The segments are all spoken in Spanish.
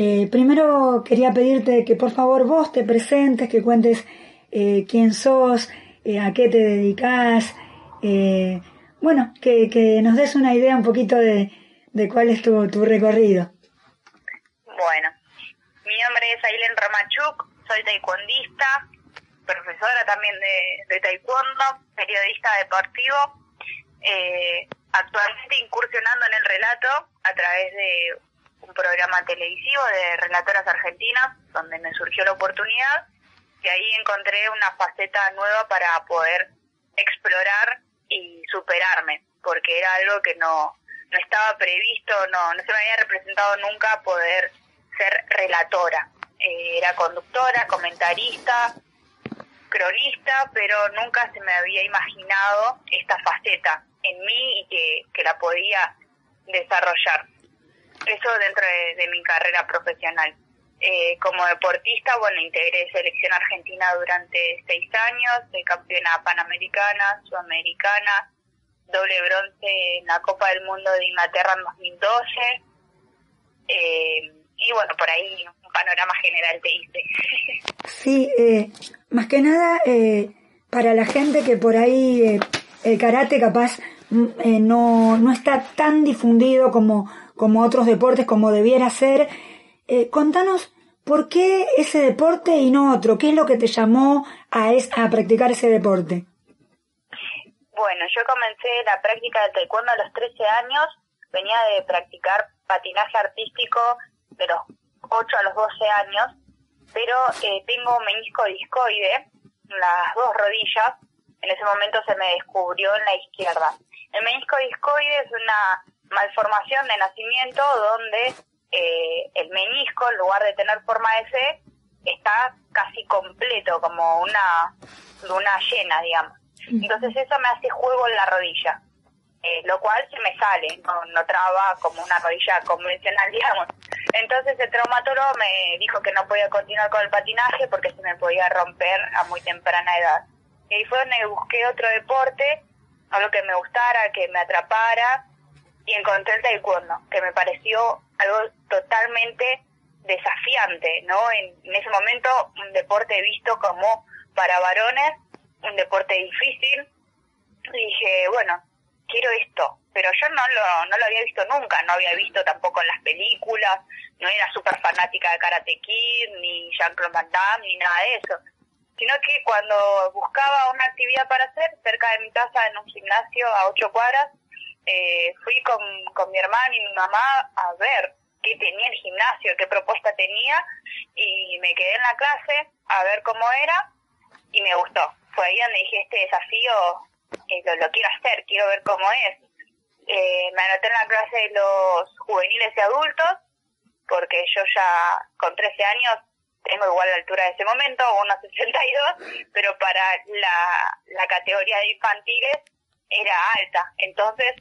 Eh, primero quería pedirte que por favor vos te presentes, que cuentes eh, quién sos, eh, a qué te dedicas, bueno, que, nos des una idea un poquito de, cuál es tu, recorrido. Bueno, mi nombre es Ailen Ramachuk, soy taekwondista, profesora también de, de taekwondo, periodista deportivo, actualmente incursionando en el relato a través de un programa televisivo de relatoras argentinas, donde me surgió la oportunidad y ahí encontré una faceta nueva para poder explorar y superarme, porque era algo que no, no estaba previsto, no, no se me había representado nunca poder ser relatora. Eh, era conductora, comentarista, cronista, pero nunca se me había imaginado esta faceta en mí y que, que la podía desarrollar. Eso dentro de, mi carrera profesional. Eh, como deportista, bueno, integré selección argentina durante seis años, de campeona panamericana, sudamericana, doble bronce en la Copa del Mundo de Inglaterra en 2012. Eh, y bueno, por ahí un panorama general te hice. Sí, eh, más que nada para la gente que por ahí el karate capaz mm, no, no está tan difundido como como otros deportes, como debiera ser. Eh, contanos por qué ese deporte y no otro. ¿Qué es lo que te llamó a, a practicar ese deporte? Bueno, yo comencé la práctica del taekwondo a los 13 años. Venía de practicar patinaje artístico de los 8 a los 12 años, pero eh, tengo menisco discoide en las dos rodillas. En ese momento se me descubrió en la izquierda. El menisco discoide es una malformación de nacimiento donde eh, el menisco, en lugar de tener forma de C, está casi completo, como una luna llena, digamos. Entonces eso me hace juego en la rodilla, eh, lo cual se me sale, no, no traba como una rodilla convencional, digamos. Entonces el traumatólogo me dijo que no podía continuar con el patinaje porque se me podía romper a muy temprana edad. Y ahí fue donde busqué otro deporte, algo que me gustara, que me atrapara, y encontré el taekwondo, que me pareció algo totalmente desafiante, ¿no? En, ese momento un deporte visto como para varones, un deporte difícil, y dije, bueno, quiero esto, pero yo no lo, no lo había visto nunca, no había visto tampoco en las películas, no era súper fanática de Karate Kid, ni Jean-Claude Van Damme, ni nada de eso, sino que cuando buscaba una actividad para hacer cerca de mi casa en un gimnasio a ocho cuadras, eh, fui con, con mi hermano y mi mamá a ver qué tenía el gimnasio, qué propuesta tenía y me quedé en la clase a ver cómo era y me gustó. Fue ahí donde dije, este desafío eh, lo, quiero hacer, quiero ver cómo es. Eh, me anoté en la clase de los juveniles y adultos porque yo ya con 13 años tengo igual la altura de ese momento, 1,62, pero para la, la categoría de infantiles era alta. Entonces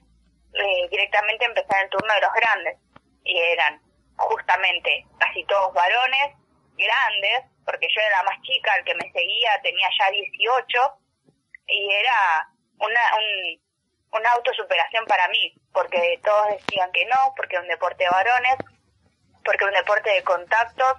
eh, directamente empecé en el turno de los grandes. Y eran justamente casi todos varones, grandes, porque yo era la más chica, el que me seguía tenía ya 18, y era una, un, una autosuperación para mí, porque todos decían que no, porque un deporte de varones, porque un deporte de contactos,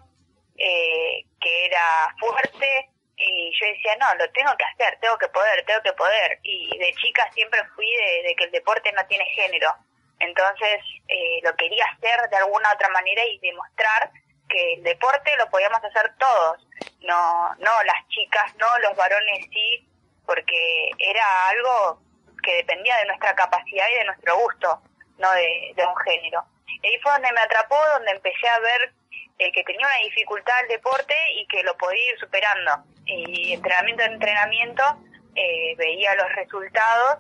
eh, que era fuerte, y yo decía, no, lo tengo que hacer, tengo que poder, tengo que poder. Y de chica siempre fui de, que el deporte no tiene género. Entonces eh, lo quería hacer de alguna otra manera y demostrar que el deporte lo podíamos hacer todos. No, no las chicas, no los varones sí, porque era algo que dependía de nuestra capacidad y de nuestro gusto, no de, de un género. Y ahí fue donde me atrapó, donde empecé a ver eh, que tenía una dificultad el deporte y que lo podía ir superando. Y entrenamiento en entrenamiento eh, veía los resultados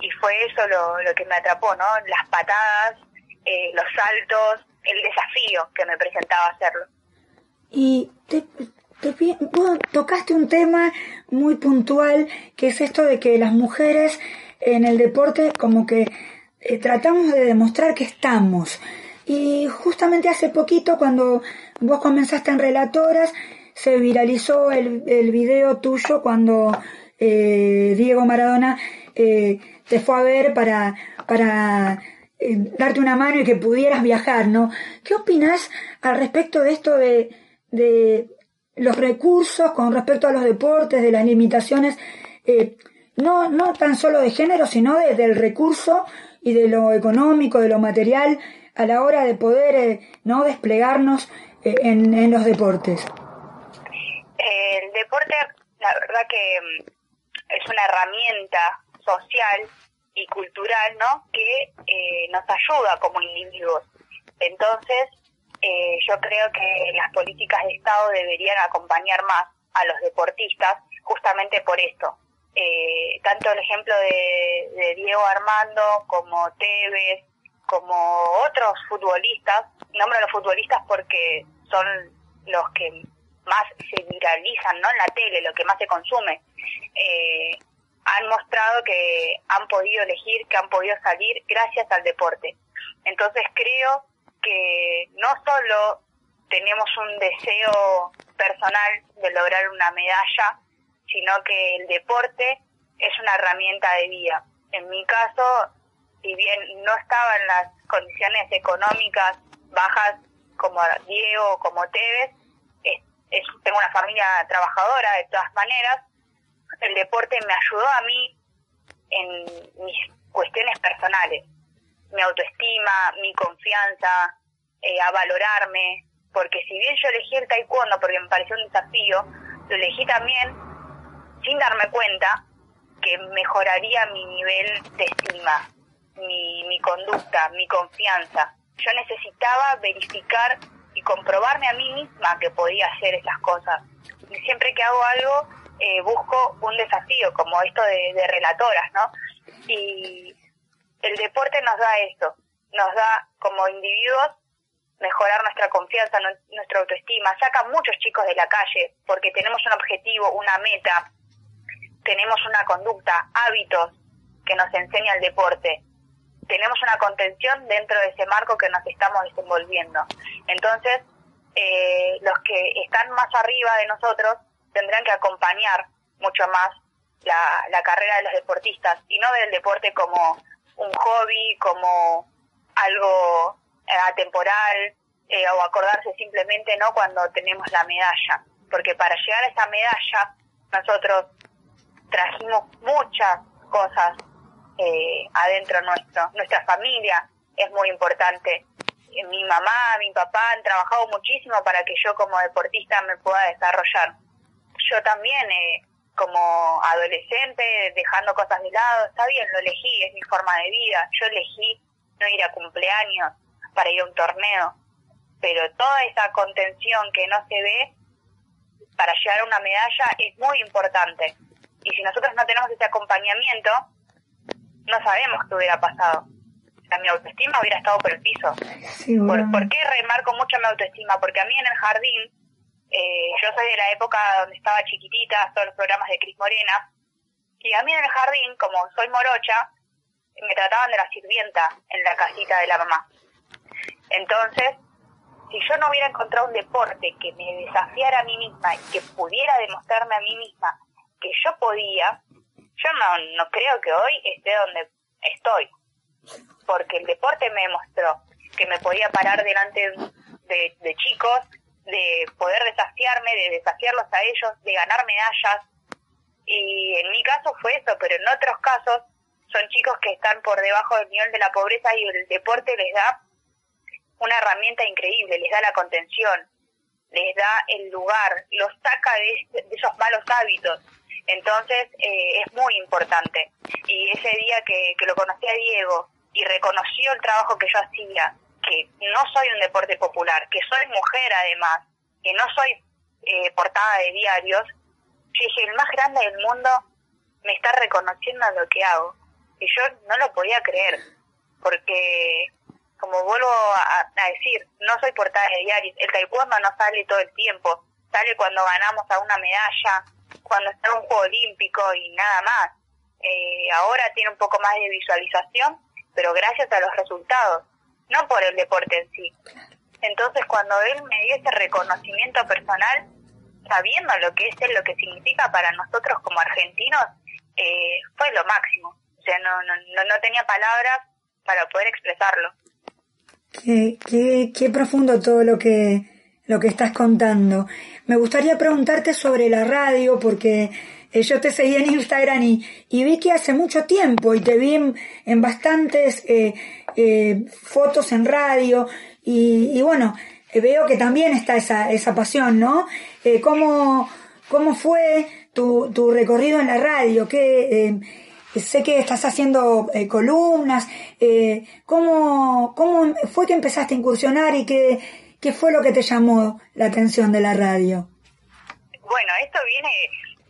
y fue eso lo, lo que me atrapó, ¿no? Las patadas, eh, los saltos, el desafío que me presentaba hacerlo. Y te, tocaste un tema muy puntual, que es esto de que las mujeres en el deporte como que eh, tratamos de demostrar que estamos. Y justamente hace poquito, cuando vos comenzaste en Relatoras, se viralizó el, el video tuyo cuando eh, Diego Maradona eh, te fue a ver para, para eh, darte una mano y que pudieras viajar, ¿no? ¿Qué opinas al respecto de esto de, de los recursos con respecto a los deportes, de las limitaciones, eh, no, no tan solo de género, sino de, del recurso y de lo económico, de lo material, a la hora de poder eh, no desplegarnos eh, en, en los deportes? El deporte, la verdad que mm, es una herramienta social y cultural, ¿no? Que eh, nos ayuda como individuos. Entonces, eh, yo creo que las políticas de Estado deberían acompañar más a los deportistas justamente por esto. Eh, tanto el ejemplo de, Diego Armando como Tevez, como otros futbolistas, nombro a los futbolistas porque son los que más se viralizan ¿no? en la tele, lo que más se consume. Eh, han mostrado que han podido elegir, que han podido salir gracias al deporte. Entonces creo que no solo tenemos un deseo personal de lograr una medalla, sino que el deporte es una herramienta de vida. En mi caso, si bien no estaba en las condiciones económicas bajas como Diego o como Tevez, tengo una familia trabajadora de todas maneras, el deporte me ayudó a mí en mis cuestiones personales, mi autoestima, mi confianza, eh, a valorarme, porque si bien yo elegí el taekwondo porque me pareció un desafío, lo elegí también sin darme cuenta que mejoraría mi nivel de estima, mi, mi conducta, mi confianza. Yo necesitaba verificar y comprobarme a mí misma que podía hacer esas cosas. Y siempre que hago algo, eh, busco un desafío, como esto de, relatoras, ¿no? Y el deporte nos da esto, nos da como individuos mejorar nuestra confianza, nuestra autoestima, saca muchos chicos de la calle porque tenemos un objetivo, una meta, tenemos una conducta, hábitos que nos enseña el deporte, tenemos una contención dentro de ese marco que nos estamos desenvolviendo. Entonces, eh, los que están más arriba de nosotros tendrán que acompañar mucho más la, carrera de los deportistas y no del deporte como un hobby, como algo eh, atemporal eh, o acordarse simplemente no cuando tenemos la medalla, porque para llegar a esa medalla nosotros trajimos muchas cosas eh, adentro nuestro, nuestra familia es muy importante. Mi mamá, mi papá han trabajado muchísimo para que yo como deportista me pueda desarrollar yo también, eh, como adolescente, dejando cosas de lado, está bien, lo elegí, es mi forma de vida. Yo elegí no ir a cumpleaños para ir a un torneo, pero toda esa contención que no se ve para llegar a una medalla es muy importante. Y si nosotros no tenemos ese acompañamiento, no sabemos qué hubiera pasado. O mi autoestima hubiera estado por el piso. ¿Por, ¿Por qué remarco mucho mi autoestima? Porque a mí en el jardín eh, yo soy de la época donde estaba chiquitita, todos los programas de Cris Morena, y a mí en el jardín, como soy morocha, me trataban de la sirvienta en la casita de la mamá. Entonces, si yo no hubiera encontrado un deporte que me desafiara a mí misma y que pudiera demostrarme a mí misma que yo podía, yo no, no creo que hoy esté donde estoy. Porque el deporte me demostró que me podía parar delante de, de chicos de poder desafiarme, de desafiarlos a ellos, de ganar medallas. Y en mi caso fue eso, pero en otros casos son chicos que están por debajo del nivel de la pobreza y el deporte les da una herramienta increíble, les da la contención, les da el lugar, los saca de, esos malos hábitos. Entonces eh, es muy importante. Y ese día que, que lo conocí a Diego y reconoció el trabajo que yo hacía, que no soy un deporte popular, que soy mujer además, que no soy eh, portada de diarios, yo dije, el más grande del mundo me está reconociendo lo que hago. Y yo no lo podía creer, porque como vuelvo a, decir, no soy portada de diarios, el taekwondo no sale todo el tiempo, sale cuando ganamos a una medalla, cuando está en un juego olímpico y nada más. Eh, ahora tiene un poco más de visualización, pero gracias a los resultados, no por el deporte en sí. Entonces cuando él me dio ese reconocimiento personal, sabiendo lo que es él, lo que significa para nosotros como argentinos, eh, fue lo máximo. O sea, no, no, no tenía palabras para poder expresarlo. Qué, qué, qué profundo todo lo que, lo que estás contando. Me gustaría preguntarte sobre la radio porque eh, yo te seguí en Instagram y, vi que hace mucho tiempo y te vi en, bastantes eh, eh, fotos en radio y, bueno, veo que también está esa, esa pasión, ¿no? ¿cómo, ¿Cómo fue tu, tu recorrido en la radio? ¿Qué, sé que estás haciendo columnas. ¿cómo, ¿Cómo fue que empezaste a incursionar y qué, qué fue lo que te llamó la atención de la radio? Bueno, esto viene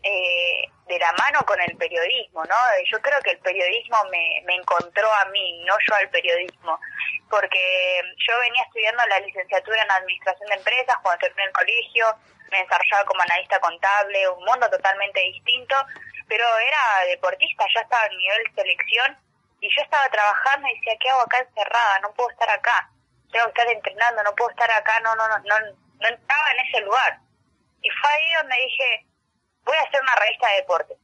eh, de la mano con el periodismo, ¿no? Yo creo que el periodismo me, me encontró a mí, no yo al periodismo, porque yo venía estudiando la licenciatura en Administración de Empresas cuando terminé el colegio, me desarrollaba como analista contable, un mundo totalmente distinto, pero era deportista, ya estaba a nivel selección y yo estaba trabajando y decía, ¿qué hago acá encerrada? No puedo estar acá, tengo que estar entrenando, no puedo estar acá, no, no, no, no, no estaba en ese lugar. Y fue ahí donde dije, voy a hacer una revista de deportes.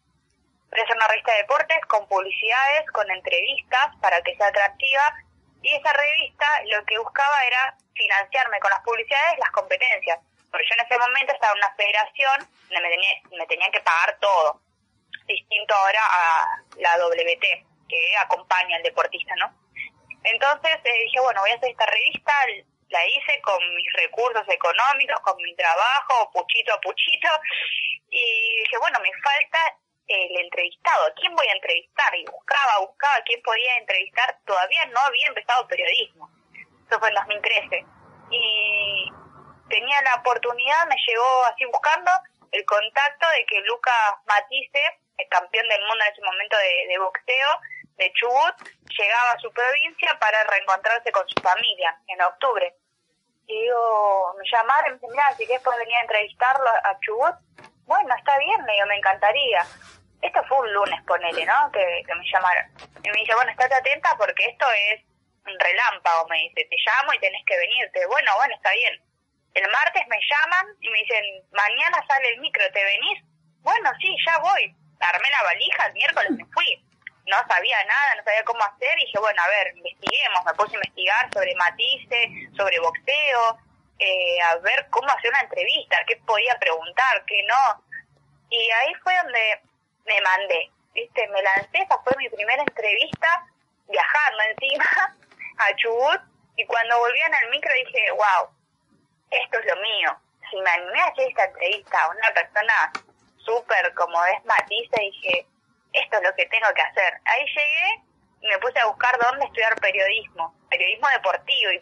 Voy a hacer una revista de deportes con publicidades, con entrevistas para que sea atractiva. Y esa revista lo que buscaba era financiarme con las publicidades las competencias. Porque yo en ese momento estaba en una federación donde me, tenía, me tenían que pagar todo. Distinto ahora a la WT, que acompaña al deportista, ¿no? Entonces eh, dije, bueno, voy a hacer esta revista, la hice con mis recursos económicos, con mi trabajo, puchito a puchito, y dije, bueno, me falta el entrevistado, quién voy a entrevistar? Y buscaba, buscaba quién podía entrevistar, todavía no había empezado periodismo, eso fue en 2013, y tenía la oportunidad, me llegó así buscando el contacto de que Lucas Matisse, el campeón del mundo en ese momento de, de boxeo, de Chubut, llegaba a su provincia para reencontrarse con su familia en octubre. Y digo, me llamaron me mira, si quieres puedes venir a entrevistarlo a Chubut. Bueno, está bien, me digo, me encantaría. Esto fue un lunes, ponele, ¿no? Que, que me llamaron. Y me dice, bueno, estate atenta porque esto es un relámpago, me dice, te llamo y tenés que venirte. Bueno, bueno, está bien. El martes me llaman y me dicen, mañana sale el micro, ¿te venís? Bueno, sí, ya voy. Armé la valija, el miércoles me fui no sabía nada, no sabía cómo hacer, y dije, bueno, a ver, investiguemos, me puse a investigar sobre Matisse, sobre boxeo, eh, a ver cómo hacer una entrevista, qué podía preguntar, qué no. Y ahí fue donde me mandé, ¿viste? Me lancé, esa fue mi primera entrevista, viajando encima a Chubut, y cuando volví en el micro dije, wow, esto es lo mío. Si me animé a hacer esta entrevista a una persona súper como es Matisse, dije, esto es lo que tengo que hacer. Ahí llegué y me puse a buscar dónde estudiar periodismo, periodismo deportivo. Y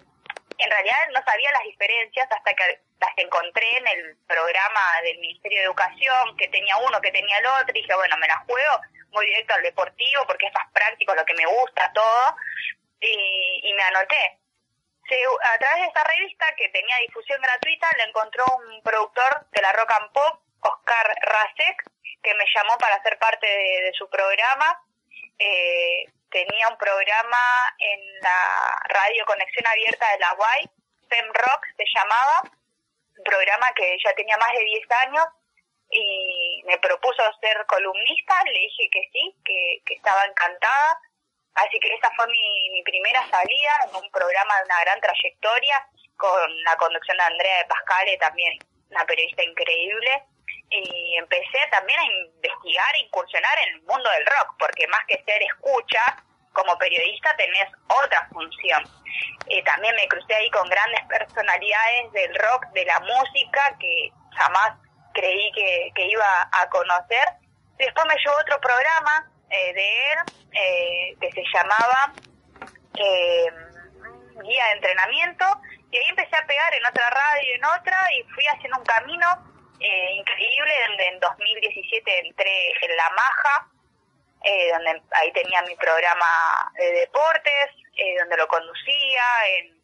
en realidad no sabía las diferencias hasta que las encontré en el programa del Ministerio de Educación, que tenía uno, que tenía el otro, y dije, bueno, me la juego, muy directo al deportivo, porque es más práctico, lo que me gusta, todo, y, y me anoté. a través de esta revista, que tenía difusión gratuita, le encontró un productor de la Rock and Pop, Oscar Rasek, que me llamó para ser parte de, su programa. Eh, tenía un programa en la radio Conexión Abierta de la UAI, Rock se llamaba, un programa que ya tenía más de 10 años y me propuso ser columnista, le dije que sí, que, que estaba encantada. Así que esa fue mi, mi primera salida en un programa de una gran trayectoria con la conducción de Andrea de Pascale, también una periodista increíble y empecé también a investigar e incursionar en el mundo del rock, porque más que ser escucha, como periodista tenés otra función. Eh, también me crucé ahí con grandes personalidades del rock, de la música, que jamás creí que, iba a conocer. Después me llevó otro programa eh, de él, eh, que se llamaba Guía de Entrenamiento, y ahí empecé a pegar en otra radio, y en otra, y fui haciendo un camino eh, increíble, donde en 2017 entré en La Maja, eh, donde ahí tenía mi programa de deportes, eh, donde lo conducía, en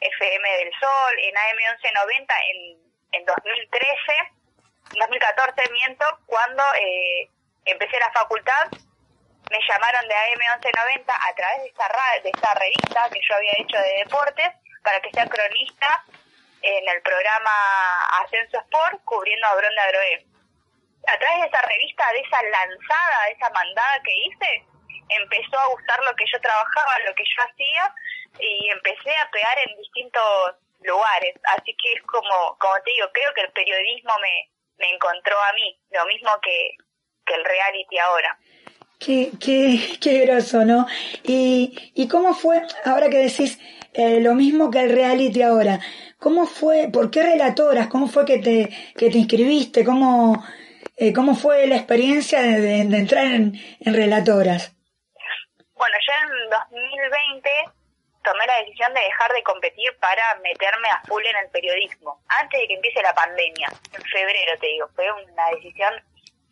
FM del Sol, en AM 1190 en, en 2013, 2014 miento, cuando eh, empecé la facultad, me llamaron de AM 1190 a través de esta, de esta revista que yo había hecho de deportes para que sea cronista en el programa Ascenso Sport cubriendo a Bronda Groé. A través de esa revista, de esa lanzada, de esa mandada que hice, empezó a gustar lo que yo trabajaba, lo que yo hacía y empecé a pegar en distintos lugares. Así que es como, como te digo, creo que el periodismo me, me encontró a mí, lo mismo que, que el reality ahora. Qué, qué, qué groso, ¿no? Y, y cómo fue, ahora que decís eh, lo mismo que el reality ahora, ¿cómo fue, por qué relatoras, cómo fue que te, que te inscribiste, cómo, eh, cómo fue la experiencia de, entrar en, en relatoras? Bueno, yo en 2020 tomé la decisión de dejar de competir para meterme a full en el periodismo, antes de que empiece la pandemia, en febrero te digo, fue una decisión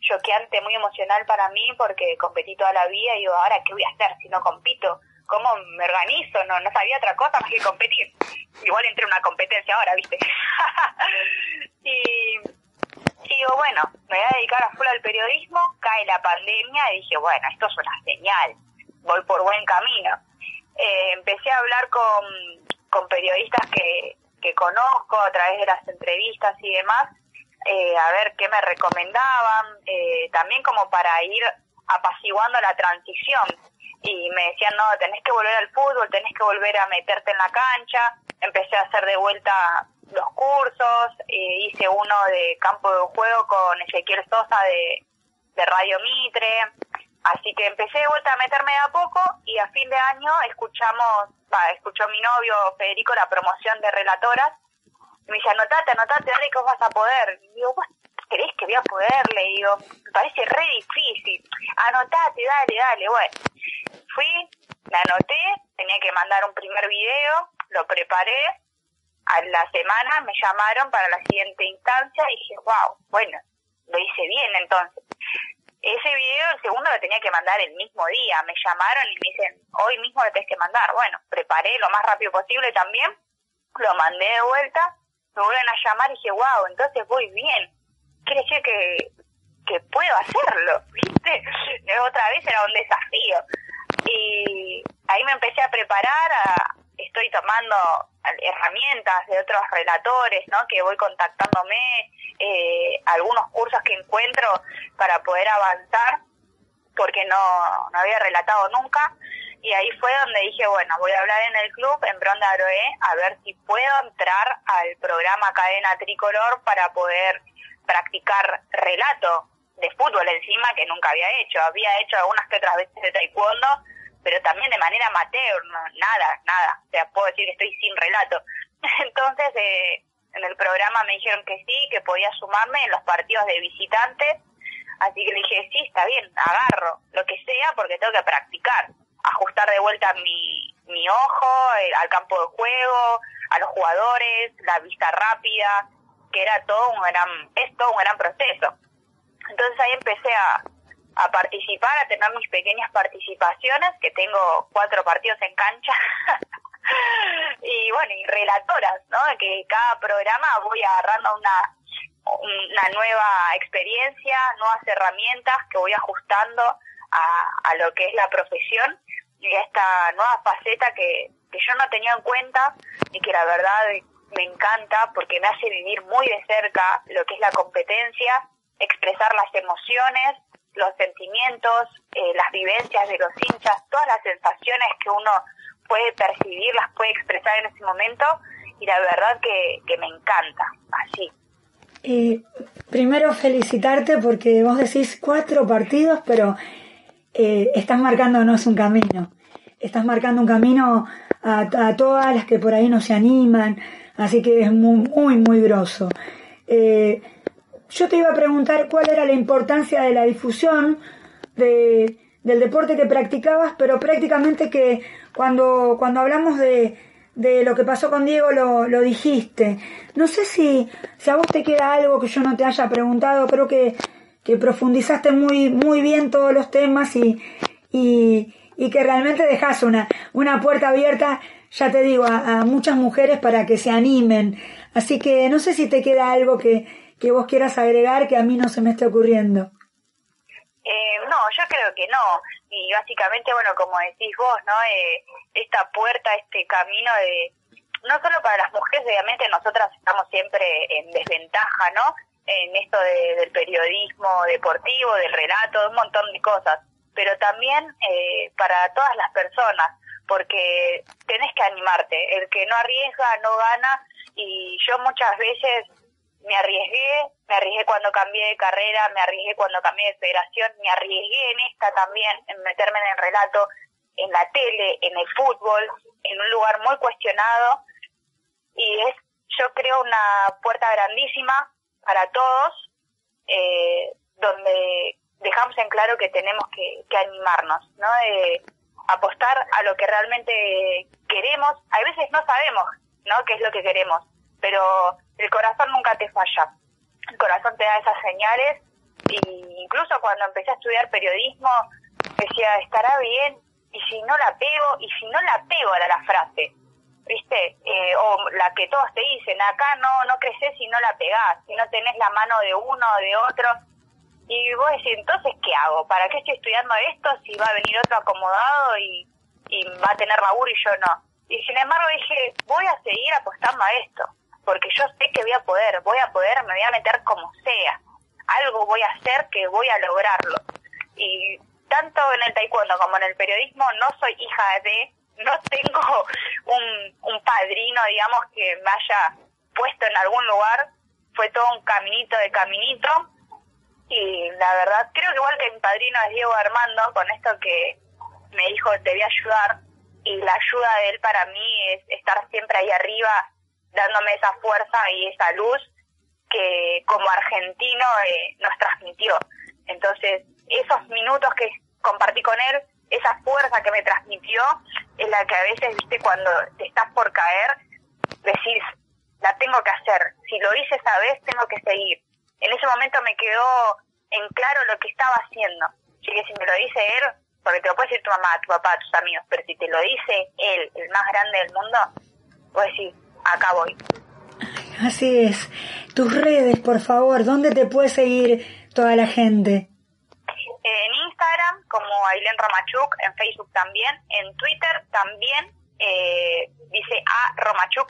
choqueante, muy emocional para mí porque competí toda la vida y digo, ahora qué voy a hacer si no compito, cómo me organizo, no, no sabía otra cosa más que competir. Igual entré en una competencia ahora, ¿viste? y, digo, bueno, me voy a dedicar a full al periodismo, cae la pandemia y dije, bueno, esto es una señal, voy por buen camino eh, empecé a hablar con, con periodistas que, que conozco a través de las entrevistas y demás, eh, a ver qué me recomendaban, eh, también como para ir apaciguando la transición. Y me decían, no, tenés que volver al fútbol, tenés que volver a meterte en la cancha. Empecé a hacer de vuelta los cursos, eh, hice uno de campo de juego con Ezequiel Sosa de, de Radio Mitre, Así que empecé de vuelta a meterme de a poco y a fin de año escuchamos, va, escuchó mi novio Federico la promoción de relatoras. Me dice, anotate, anotate, dale que vos vas a poder. Y digo, ¿vos creés que voy a poder? Le digo, me parece re difícil. Anotate, dale, dale. Bueno, fui, me anoté, tenía que mandar un primer video, lo preparé. A la semana me llamaron para la siguiente instancia y dije, wow, bueno, lo hice bien entonces. Ese video, el segundo, lo tenía que mandar el mismo día. Me llamaron y me dicen, hoy mismo lo tenés que mandar. Bueno, preparé lo más rápido posible también, lo mandé de vuelta, me vuelven a llamar y dije, wow, entonces voy bien. Quiere que, que puedo hacerlo, ¿viste? Otra vez era un desafío. Y ahí me empecé a preparar, a, estoy tomando herramientas de otros relatores, ¿no? Que voy contactándome, eh, algunos cursos que encuentro para poder avanzar, porque no, no había relatado nunca. Y ahí fue donde dije, bueno, voy a hablar en el club, en Bronda Aroe, a ver si puedo entrar al programa Cadena Tricolor para poder practicar relato de fútbol encima que nunca había hecho. Había hecho algunas que otras veces de taekwondo, pero también de manera amateur, nada, nada. O sea, puedo decir que estoy sin relato. Entonces, eh, en el programa me dijeron que sí, que podía sumarme en los partidos de visitantes. Así que le dije, sí, está bien, agarro, lo que sea, porque tengo que practicar. Ajustar de vuelta mi, mi ojo eh, al campo de juego, a los jugadores, la vista rápida, que era todo un gran, es todo un gran proceso. Entonces ahí empecé a, a participar, a tener mis pequeñas participaciones, que tengo cuatro partidos en cancha. y bueno, y relatoras, ¿no? Que cada programa voy agarrando una, una nueva experiencia, nuevas herramientas que voy ajustando a, lo que es la profesión y a esta nueva faceta que, que yo no tenía en cuenta y que la verdad me encanta porque me hace vivir muy de cerca lo que es la competencia, expresar las emociones los sentimientos, eh, las vivencias de los hinchas, todas las sensaciones que uno puede percibir, las puede expresar en ese momento y la verdad que, que me encanta, así. Eh, primero felicitarte porque vos decís cuatro partidos, pero eh, estás marcándonos un camino. Estás marcando un camino a, a, todas las que por ahí no se animan, así que es muy, muy, muy groso. Eh, yo te iba a preguntar cuál era la importancia de la difusión de, del deporte que practicabas, pero prácticamente que cuando, cuando hablamos de, de lo que pasó con Diego lo, lo dijiste. No sé si, si a vos te queda algo que yo no te haya preguntado, creo que, que profundizaste muy, muy bien todos los temas y, y, y que realmente dejas una, una puerta abierta, ya te digo, a, muchas mujeres para que se animen. Así que no sé si te queda algo que, que vos quieras agregar que a mí no se me esté ocurriendo. Eh, no, yo creo que no. Y básicamente, bueno, como decís vos, ¿no? Eh, esta puerta, este camino de... No solo para las mujeres, obviamente nosotras estamos siempre en desventaja, ¿no? En esto del periodismo deportivo, del relato, un montón de cosas. Pero también eh, para todas las personas, porque tenés que animarte. El que no arriesga no gana. Y yo muchas veces me arriesgué, me arriesgué cuando cambié de carrera, me arriesgué cuando cambié de federación, me arriesgué en esta también, en meterme en el relato, en la tele, en el fútbol, en un lugar muy cuestionado. Y es, yo creo, una puerta grandísima para todos, eh, donde dejamos en claro que tenemos que, animarnos, ¿no? De apostar a lo que realmente queremos. A veces no sabemos, ¿no? ¿Qué es lo que queremos? Pero el corazón nunca te falla. El corazón te da esas señales y incluso cuando empecé a estudiar periodismo decía, estará bien y si no la pego, y si no la pego era la frase, ¿viste? Eh, o la que todos te dicen, acá no, no creces si no la pegás, si no tenés la mano de uno o de otro y vos decís, entonces, ¿qué hago? ¿Para qué estoy estudiando esto si va a venir otro acomodado y, va a tener laburo y yo no? Y sin embargo dije, voy a seguir apostando a esto, porque yo sé que voy a poder, voy a poder, me voy a meter como sea. Algo voy a hacer que voy a lograrlo. Y tanto en el taekwondo como en el periodismo no soy hija de, no tengo un, un padrino, digamos, que me haya puesto en algún lugar. Fue todo un caminito de caminito y la verdad, creo que igual que mi padrino es Diego Armando, con esto que me dijo, te voy a ayudar, y la ayuda de él para mí es estar siempre ahí arriba, dándome esa fuerza y esa luz que como argentino eh, nos transmitió. Entonces, esos minutos que compartí con él, esa fuerza que me transmitió, es la que a veces, viste, cuando te estás por caer, decís, la tengo que hacer. Si lo hice esa vez, tengo que seguir en ese momento me quedó en claro lo que estaba haciendo. Así que si me lo dice él, porque te lo puede decir tu mamá, tu papá, tus amigos, pero si te lo dice él, el más grande del mundo, a decir, acá voy. Así es. Tus redes, por favor, ¿dónde te puede seguir toda la gente? En Instagram, como Ailén Romachuk, en Facebook también, en Twitter también, eh, dice a Romachuk